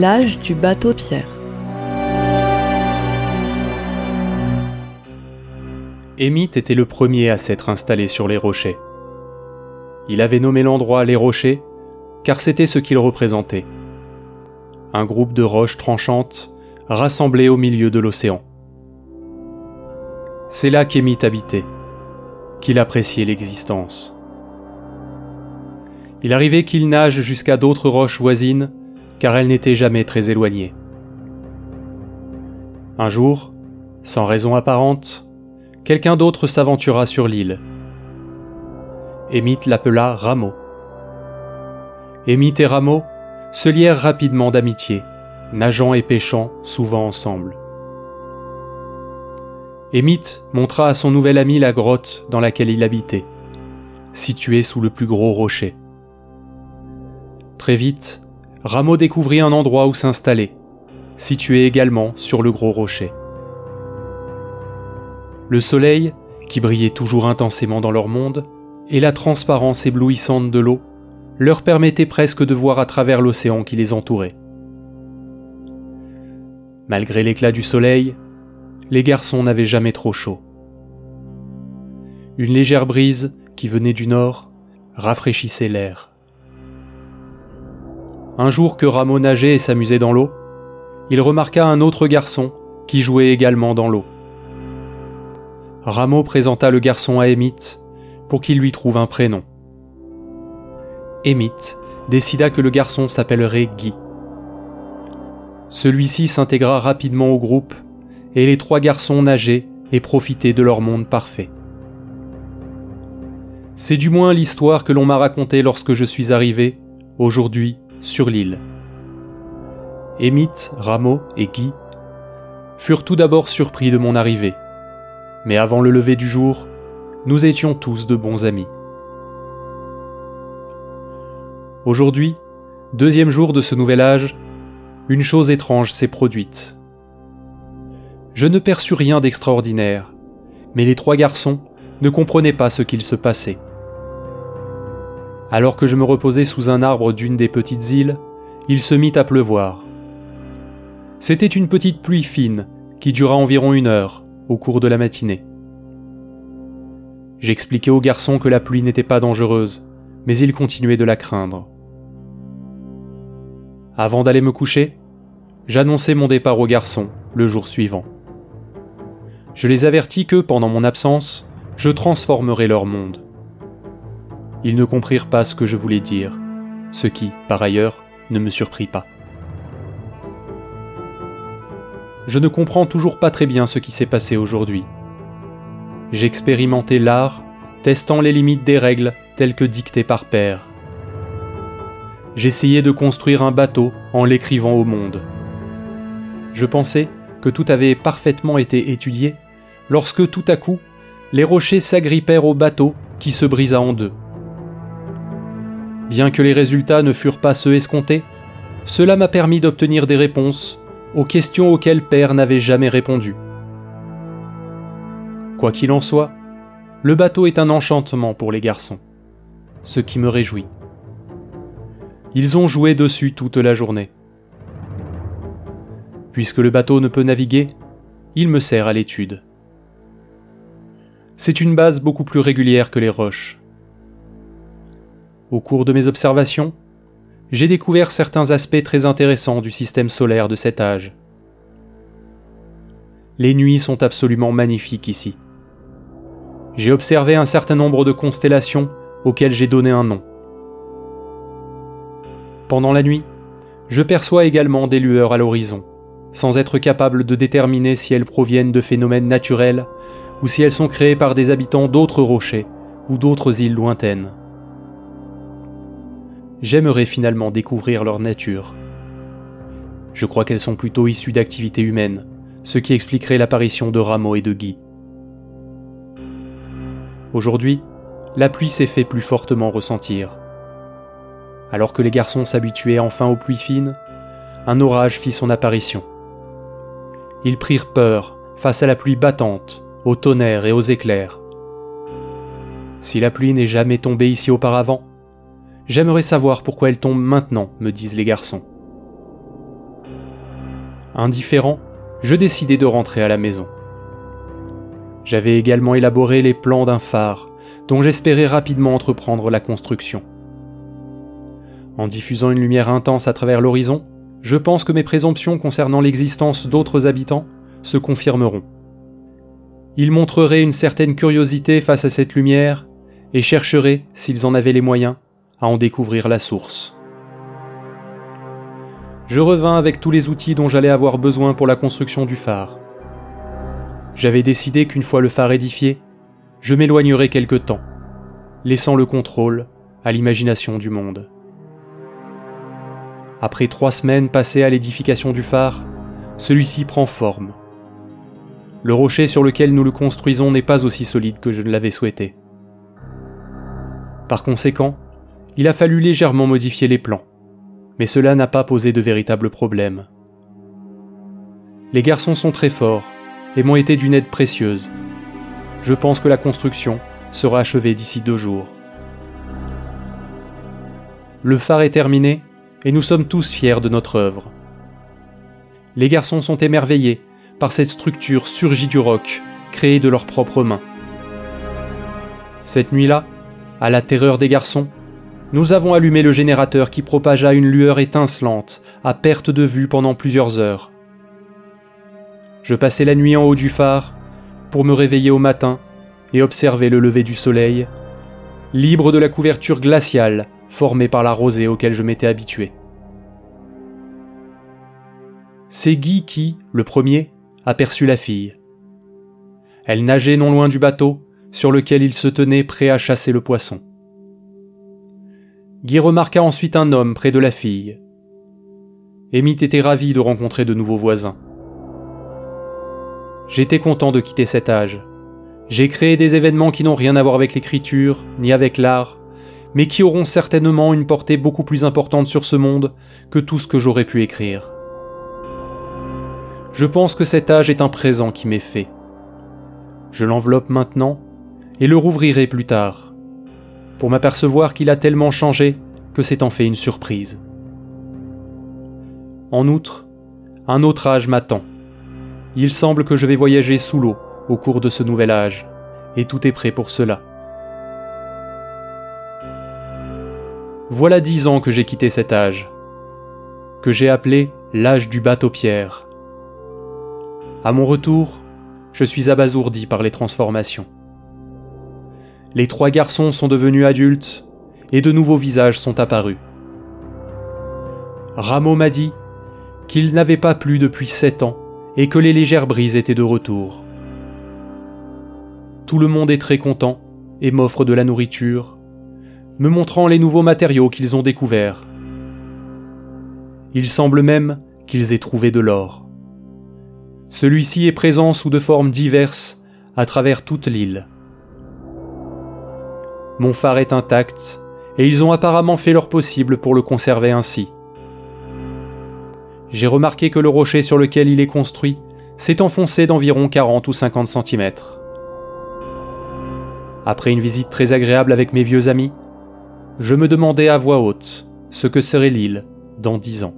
L'âge du bateau pierre. Émite était le premier à s'être installé sur les rochers. Il avait nommé l'endroit les rochers, car c'était ce qu'il représentait. Un groupe de roches tranchantes rassemblées au milieu de l'océan. C'est là qu'Émite habitait, qu'il appréciait l'existence. Il arrivait qu'il nage jusqu'à d'autres roches voisines, car elles n'étaient jamais très éloignées. Un jour, sans raison apparente, quelqu'un d'autre s'aventura sur l'île. Émite l'appela Rameau. Émite et Rameau se lièrent rapidement d'amitié, nageant et pêchant souvent ensemble. Émite montra à son nouvel ami la grotte dans laquelle il habitait, située sous le plus gros rocher. Très vite, Rameau découvrit un endroit où s'installer, situé également sur le gros rocher. Le soleil, qui brillait toujours intensément dans leur monde, et la transparence éblouissante de l'eau leur permettaient presque de voir à travers l'océan qui les entourait. Malgré l'éclat du soleil, les garçons n'avaient jamais trop chaud. Une légère brise, qui venait du nord, rafraîchissait l'air. Un jour que Rameau nageait et s'amusait dans l'eau, il remarqua un autre garçon qui jouait également dans l'eau. Rameau présenta le garçon à Émite pour qu'il lui trouve un prénom. Émite décida que le garçon s'appellerait Guy. Celui-ci s'intégra rapidement au groupe et les trois garçons nageaient et profitaient de leur monde parfait. C'est du moins l'histoire que l'on m'a racontée lorsque je suis arrivé, aujourd'hui, sur l'île. Émite, Rameau et Guy furent tout d'abord surpris de mon arrivée mais avant le lever du jour, nous étions tous de bons amis. Aujourd'hui, deuxième jour de ce nouvel âge, une chose étrange s'est produite. Je ne perçus rien d'extraordinaire, mais les trois garçons ne comprenaient pas ce qu'il se passait. Alors que je me reposais sous un arbre d'une des petites îles, il se mit à pleuvoir. C'était une petite pluie fine qui dura environ une heure, au cours de la matinée. J'expliquai au garçon que la pluie n'était pas dangereuse, mais il continuait de la craindre. Avant d'aller me coucher, j'annonçai mon départ aux garçons le jour suivant. Je les avertis que, pendant mon absence, je transformerai leur monde. Ils ne comprirent pas ce que je voulais dire, ce qui, par ailleurs, ne me surprit pas. je ne comprends toujours pas très bien ce qui s'est passé aujourd'hui. J'expérimentais l'art, testant les limites des règles telles que dictées par père. J'essayais de construire un bateau en l'écrivant au monde. Je pensais que tout avait parfaitement été étudié lorsque tout à coup, les rochers s'agrippèrent au bateau qui se brisa en deux. Bien que les résultats ne furent pas ceux escomptés, cela m'a permis d'obtenir des réponses aux questions auxquelles Père n'avait jamais répondu. Quoi qu'il en soit, le bateau est un enchantement pour les garçons, ce qui me réjouit. Ils ont joué dessus toute la journée. Puisque le bateau ne peut naviguer, il me sert à l'étude. C'est une base beaucoup plus régulière que les roches. Au cours de mes observations, j'ai découvert certains aspects très intéressants du système solaire de cet âge. Les nuits sont absolument magnifiques ici. J'ai observé un certain nombre de constellations auxquelles j'ai donné un nom. Pendant la nuit, je perçois également des lueurs à l'horizon, sans être capable de déterminer si elles proviennent de phénomènes naturels ou si elles sont créées par des habitants d'autres rochers ou d'autres îles lointaines j'aimerais finalement découvrir leur nature. Je crois qu'elles sont plutôt issues d'activités humaines, ce qui expliquerait l'apparition de Rameau et de Guy. Aujourd'hui, la pluie s'est fait plus fortement ressentir. Alors que les garçons s'habituaient enfin aux pluies fines, un orage fit son apparition. Ils prirent peur face à la pluie battante, au tonnerre et aux éclairs. Si la pluie n'est jamais tombée ici auparavant, J'aimerais savoir pourquoi elle tombe maintenant, me disent les garçons. Indifférent, je décidai de rentrer à la maison. J'avais également élaboré les plans d'un phare, dont j'espérais rapidement entreprendre la construction. En diffusant une lumière intense à travers l'horizon, je pense que mes présomptions concernant l'existence d'autres habitants se confirmeront. Ils montreraient une certaine curiosité face à cette lumière et chercheraient, s'ils en avaient les moyens, à en découvrir la source. Je revins avec tous les outils dont j'allais avoir besoin pour la construction du phare. J'avais décidé qu'une fois le phare édifié, je m'éloignerais quelque temps, laissant le contrôle à l'imagination du monde. Après trois semaines passées à l'édification du phare, celui-ci prend forme. Le rocher sur lequel nous le construisons n'est pas aussi solide que je ne l'avais souhaité. Par conséquent, il a fallu légèrement modifier les plans, mais cela n'a pas posé de véritables problèmes. Les garçons sont très forts et m'ont été d'une aide précieuse. Je pense que la construction sera achevée d'ici deux jours. Le phare est terminé et nous sommes tous fiers de notre œuvre. Les garçons sont émerveillés par cette structure surgie du roc, créée de leurs propres mains. Cette nuit-là, à la terreur des garçons, nous avons allumé le générateur qui propagea une lueur étincelante, à perte de vue pendant plusieurs heures. Je passai la nuit en haut du phare pour me réveiller au matin et observer le lever du soleil, libre de la couverture glaciale formée par la rosée auquel je m'étais habitué. C'est Guy qui, le premier, aperçut la fille. Elle nageait non loin du bateau, sur lequel il se tenait prêt à chasser le poisson. Guy remarqua ensuite un homme près de la fille. Amy était ravi de rencontrer de nouveaux voisins. J'étais content de quitter cet âge. J'ai créé des événements qui n'ont rien à voir avec l'écriture, ni avec l'art, mais qui auront certainement une portée beaucoup plus importante sur ce monde que tout ce que j'aurais pu écrire. Je pense que cet âge est un présent qui m'est fait. Je l'enveloppe maintenant et le rouvrirai plus tard, pour m'apercevoir qu'il a tellement changé que c'est en fait une surprise. En outre, un autre âge m'attend. Il semble que je vais voyager sous l'eau au cours de ce nouvel âge, et tout est prêt pour cela. Voilà dix ans que j'ai quitté cet âge, que j'ai appelé l'âge du bateau-pierre. À mon retour, je suis abasourdi par les transformations. Les trois garçons sont devenus adultes et de nouveaux visages sont apparus. Rameau m'a dit qu'il n'avait pas plu depuis sept ans et que les légères brises étaient de retour. Tout le monde est très content et m'offre de la nourriture, me montrant les nouveaux matériaux qu'ils ont découverts. Il semble même qu'ils aient trouvé de l'or. Celui-ci est présent sous de formes diverses à travers toute l'île. Mon phare est intact, et ils ont apparemment fait leur possible pour le conserver ainsi. J'ai remarqué que le rocher sur lequel il est construit s'est enfoncé d'environ 40 ou 50 cm. Après une visite très agréable avec mes vieux amis, je me demandais à voix haute ce que serait l'île dans dix ans.